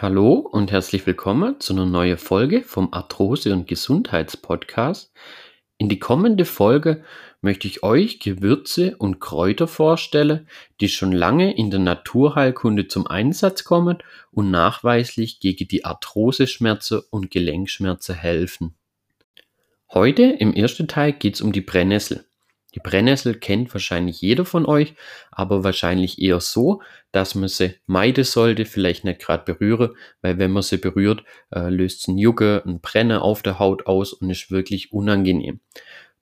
Hallo und herzlich willkommen zu einer neuen Folge vom Arthrose- und Gesundheitspodcast. In die kommende Folge möchte ich euch Gewürze und Kräuter vorstellen, die schon lange in der Naturheilkunde zum Einsatz kommen und nachweislich gegen die Arthroseschmerzen und Gelenkschmerzen helfen. Heute im ersten Teil geht es um die Brennnessel. Die Brennnessel kennt wahrscheinlich jeder von euch, aber wahrscheinlich eher so, dass man sie meiden sollte, vielleicht nicht gerade berühren, weil wenn man sie berührt, äh, löst es ein Jucke, ein Brenner auf der Haut aus und ist wirklich unangenehm.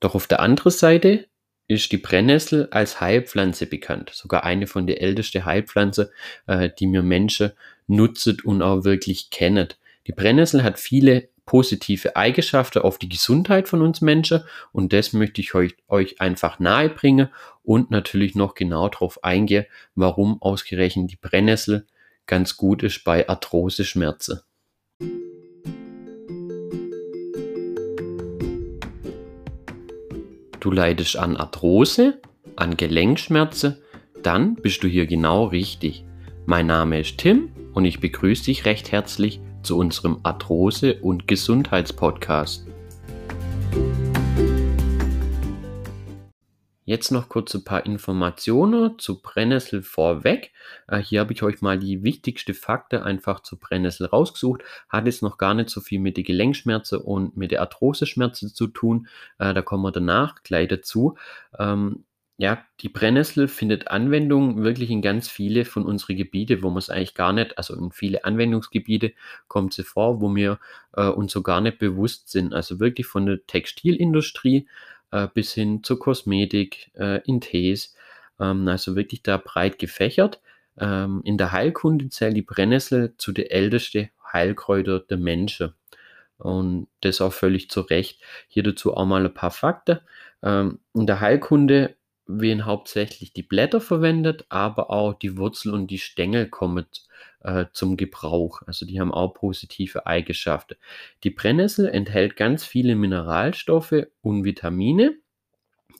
Doch auf der anderen Seite ist die Brennnessel als Heilpflanze bekannt. Sogar eine von den ältesten Heilpflanzen, äh, die mir Menschen nutzen und auch wirklich kennen. Die Brennnessel hat viele positive Eigenschaften auf die Gesundheit von uns Menschen und das möchte ich euch, euch einfach nahe bringen und natürlich noch genau darauf eingehen, warum ausgerechnet die Brennnessel ganz gut ist bei Arthrose-Schmerzen. Du leidest an Arthrose, an Gelenkschmerzen, dann bist du hier genau richtig. Mein Name ist Tim und ich begrüße dich recht herzlich zu unserem Arthrose- und Gesundheitspodcast. Jetzt noch kurz ein paar Informationen zu Brennnessel vorweg. Äh, hier habe ich euch mal die wichtigsten Fakten einfach zu Brennnessel rausgesucht. Hat jetzt noch gar nicht so viel mit den Gelenkschmerzen und mit der Arthroseschmerzen zu tun. Äh, da kommen wir danach gleich dazu. Ähm, ja, die Brennnessel findet Anwendung wirklich in ganz viele von unseren Gebiete, wo man es eigentlich gar nicht, also in viele Anwendungsgebiete kommt sie vor, wo wir äh, uns so gar nicht bewusst sind. Also wirklich von der Textilindustrie äh, bis hin zur Kosmetik, äh, in Tees, ähm, also wirklich da breit gefächert. Ähm, in der Heilkunde zählt die Brennnessel zu den ältesten Heilkräuter der Menschen. Und das auch völlig zu Recht. Hier dazu auch mal ein paar Fakten. Ähm, in der Heilkunde werden hauptsächlich die Blätter verwendet, aber auch die Wurzel und die Stängel kommen äh, zum Gebrauch. Also die haben auch positive Eigenschaften. Die Brennnessel enthält ganz viele Mineralstoffe und Vitamine.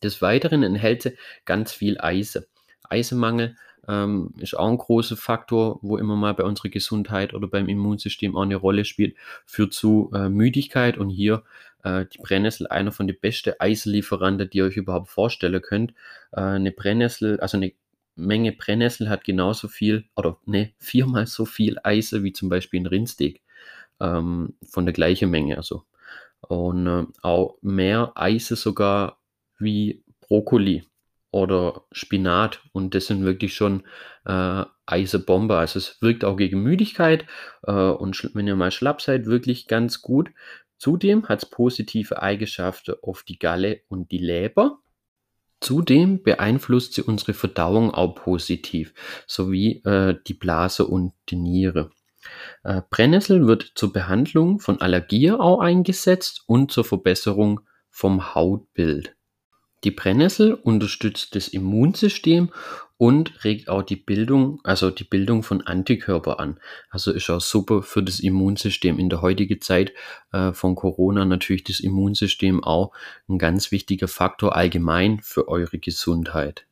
Des Weiteren enthält sie ganz viel Eisen. Eisenmangel ähm, ist auch ein großer Faktor, wo immer mal bei unserer Gesundheit oder beim Immunsystem auch eine Rolle spielt, führt zu äh, Müdigkeit und hier äh, die Brennnessel einer von den besten Eislieferanten, die ihr euch überhaupt vorstellen könnt. Äh, eine Brennnessel, also eine Menge Brennnessel hat genauso viel oder ne, viermal so viel Eisen wie zum Beispiel ein Rindsteak. Ähm, von der gleichen Menge, also. Und äh, auch mehr Eisen sogar wie Brokkoli oder Spinat. Und das sind wirklich schon äh, Eisebombe. Also es wirkt auch gegen Müdigkeit äh, und wenn ihr mal schlapp seid, wirklich ganz gut. Zudem hat es positive Eigenschaften auf die Galle und die Leber. Zudem beeinflusst sie unsere Verdauung auch positiv, sowie äh, die Blase und die Niere. Äh, Brennnessel wird zur Behandlung von Allergie auch eingesetzt und zur Verbesserung vom Hautbild. Die Brennnessel unterstützt das Immunsystem und regt auch die Bildung, also die Bildung von Antikörper an. Also ist auch super für das Immunsystem. In der heutigen Zeit äh, von Corona natürlich das Immunsystem auch ein ganz wichtiger Faktor allgemein für eure Gesundheit.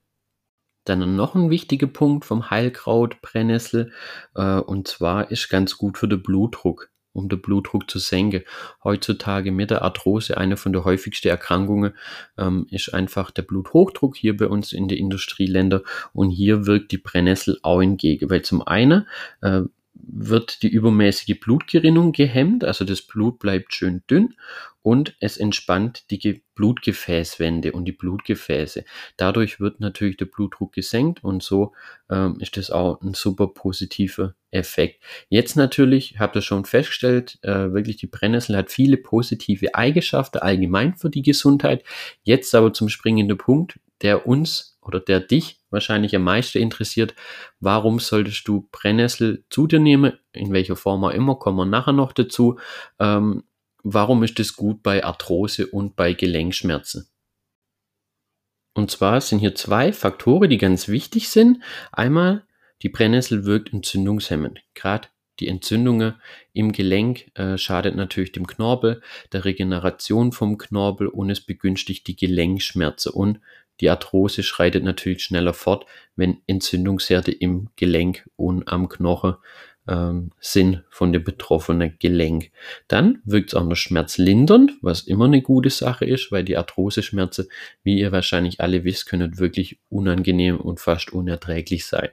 Dann noch ein wichtiger Punkt vom Heilkraut Brennnessel äh, und zwar ist ganz gut für den Blutdruck um den Blutdruck zu senken. Heutzutage mit der Arthrose, eine von der häufigsten Erkrankungen, ähm, ist einfach der Bluthochdruck hier bei uns in den Industrieländern und hier wirkt die Brennnessel auch entgegen, weil zum einen äh, wird die übermäßige Blutgerinnung gehemmt, also das Blut bleibt schön dünn und es entspannt die Blutgefäßwände und die Blutgefäße. Dadurch wird natürlich der Blutdruck gesenkt und so ähm, ist das auch ein super positiver Effekt. Jetzt natürlich, habt ihr schon festgestellt, äh, wirklich die Brennnessel hat viele positive Eigenschaften allgemein für die Gesundheit. Jetzt aber zum springenden Punkt, der uns oder der dich wahrscheinlich am meisten interessiert, warum solltest du Brennnessel zu dir nehmen, in welcher Form auch immer, kommen wir nachher noch dazu. Ähm, warum ist es gut bei Arthrose und bei Gelenkschmerzen? Und zwar sind hier zwei Faktoren, die ganz wichtig sind. Einmal, die Brennnessel wirkt entzündungshemmend. Gerade die Entzündungen im Gelenk äh, schadet natürlich dem Knorpel, der Regeneration vom Knorpel und es begünstigt die Gelenkschmerzen und die Arthrose schreitet natürlich schneller fort, wenn Entzündungsherde im Gelenk und am Knochen ähm, Sinn von dem betroffenen Gelenk. Dann wirkt es auch noch schmerzlindernd, was immer eine gute Sache ist, weil die Arthroseschmerzen, wie ihr wahrscheinlich alle wisst, können wirklich unangenehm und fast unerträglich sein.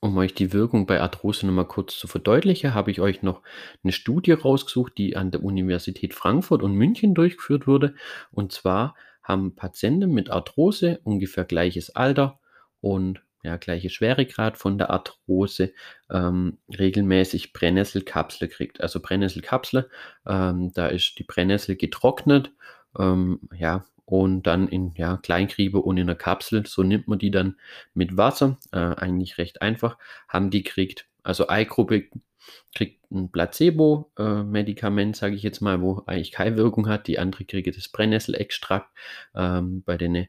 Um euch die Wirkung bei Arthrose nochmal kurz zu verdeutlichen, habe ich euch noch eine Studie rausgesucht, die an der Universität Frankfurt und München durchgeführt wurde. Und zwar haben Patienten mit Arthrose ungefähr gleiches Alter und ja, gleiche Schweregrad von der Arthrose ähm, regelmäßig Brennnesselkapsel kriegt. Also Brennnesselkapsel, ähm, da ist die Brennnessel getrocknet, ähm, ja, und dann in ja, Kleinkriebe und in einer Kapsel. So nimmt man die dann mit Wasser, äh, eigentlich recht einfach, haben die kriegt. Also Eigruppe kriegt ein Placebo-Medikament, äh, sage ich jetzt mal, wo eigentlich keine Wirkung hat. Die andere kriegt das Brennnesselextrakt. Ähm, bei den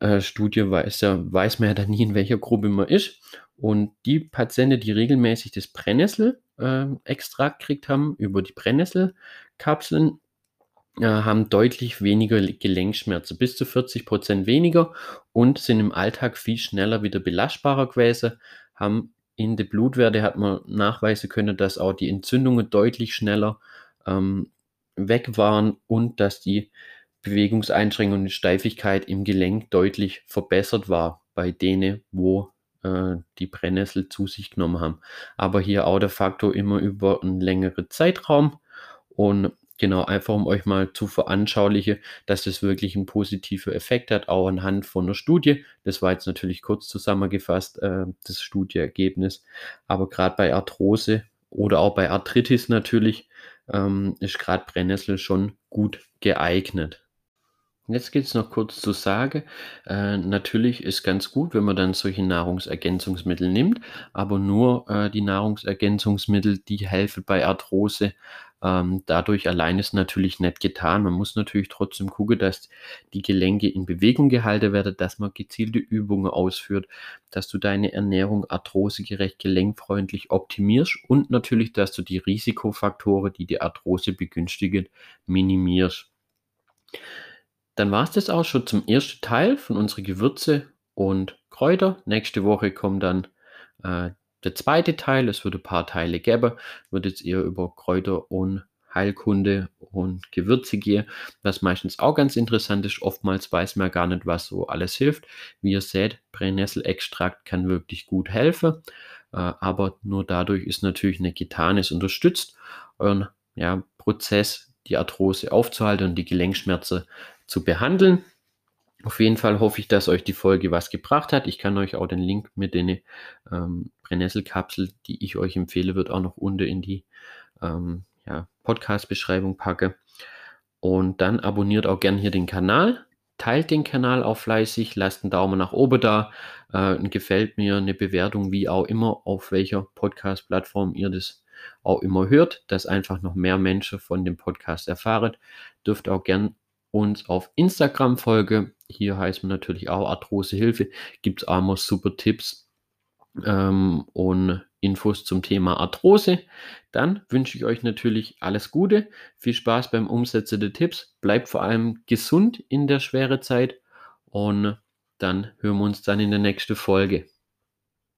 äh, Studie weiß, ja, weiß man ja dann nie, in welcher Gruppe man ist. Und die Patienten, die regelmäßig das Brennnessel-Extrakt äh, kriegt haben, über die Brennnesselkapseln, äh, haben deutlich weniger Gelenkschmerzen, bis zu 40 Prozent weniger und sind im Alltag viel schneller wieder belastbarer gewesen, haben in der Blutwerte hat man nachweisen können, dass auch die Entzündungen deutlich schneller ähm, weg waren und dass die Bewegungseinschränkung und Steifigkeit im Gelenk deutlich verbessert war bei denen, wo äh, die Brennnessel zu sich genommen haben. Aber hier auch der Faktor immer über einen längeren Zeitraum und Genau, einfach um euch mal zu veranschaulichen, dass das wirklich einen positiven Effekt hat, auch anhand von einer Studie. Das war jetzt natürlich kurz zusammengefasst, äh, das Studieergebnis. Aber gerade bei Arthrose oder auch bei Arthritis natürlich ähm, ist gerade Brennnessel schon gut geeignet. Jetzt geht es noch kurz zu sagen. Äh, natürlich ist ganz gut, wenn man dann solche Nahrungsergänzungsmittel nimmt, aber nur äh, die Nahrungsergänzungsmittel, die helfen bei Arthrose. Ähm, dadurch allein ist natürlich nicht getan. Man muss natürlich trotzdem gucken, dass die Gelenke in Bewegung gehalten werden, dass man gezielte Übungen ausführt, dass du deine Ernährung arthrosegerecht, gelenkfreundlich optimierst und natürlich, dass du die Risikofaktoren, die die Arthrose begünstigen, minimierst. Dann war es das auch schon zum ersten Teil von unseren Gewürze und Kräuter. Nächste Woche kommt dann äh, der zweite Teil. Es wird ein paar Teile geben. Wird jetzt eher über Kräuter und Heilkunde und Gewürze gehen, was meistens auch ganz interessant ist. Oftmals weiß man gar nicht, was so alles hilft. Wie ihr seht, Brennnesselextrakt kann wirklich gut helfen, äh, aber nur dadurch ist natürlich eine getan, es unterstützt euren ja, Prozess, die Arthrose aufzuhalten und die Gelenkschmerzen zu behandeln. Auf jeden Fall hoffe ich, dass euch die Folge was gebracht hat. Ich kann euch auch den Link mit den ähm, Brennnesselkapsel, die ich euch empfehle, wird auch noch unten in die ähm, ja, Podcast-Beschreibung packen. Und dann abonniert auch gerne hier den Kanal, teilt den Kanal auch fleißig, lasst einen Daumen nach oben da, äh, gefällt mir, eine Bewertung, wie auch immer, auf welcher Podcast-Plattform ihr das auch immer hört, dass einfach noch mehr Menschen von dem Podcast erfahren. Dürft auch gern uns auf Instagram folge. Hier heißt man natürlich auch Arthrose Hilfe. Gibt es auch mal super Tipps ähm, und Infos zum Thema Arthrose. Dann wünsche ich euch natürlich alles Gute, viel Spaß beim Umsetzen der Tipps, bleibt vor allem gesund in der schweren Zeit und dann hören wir uns dann in der nächsten Folge.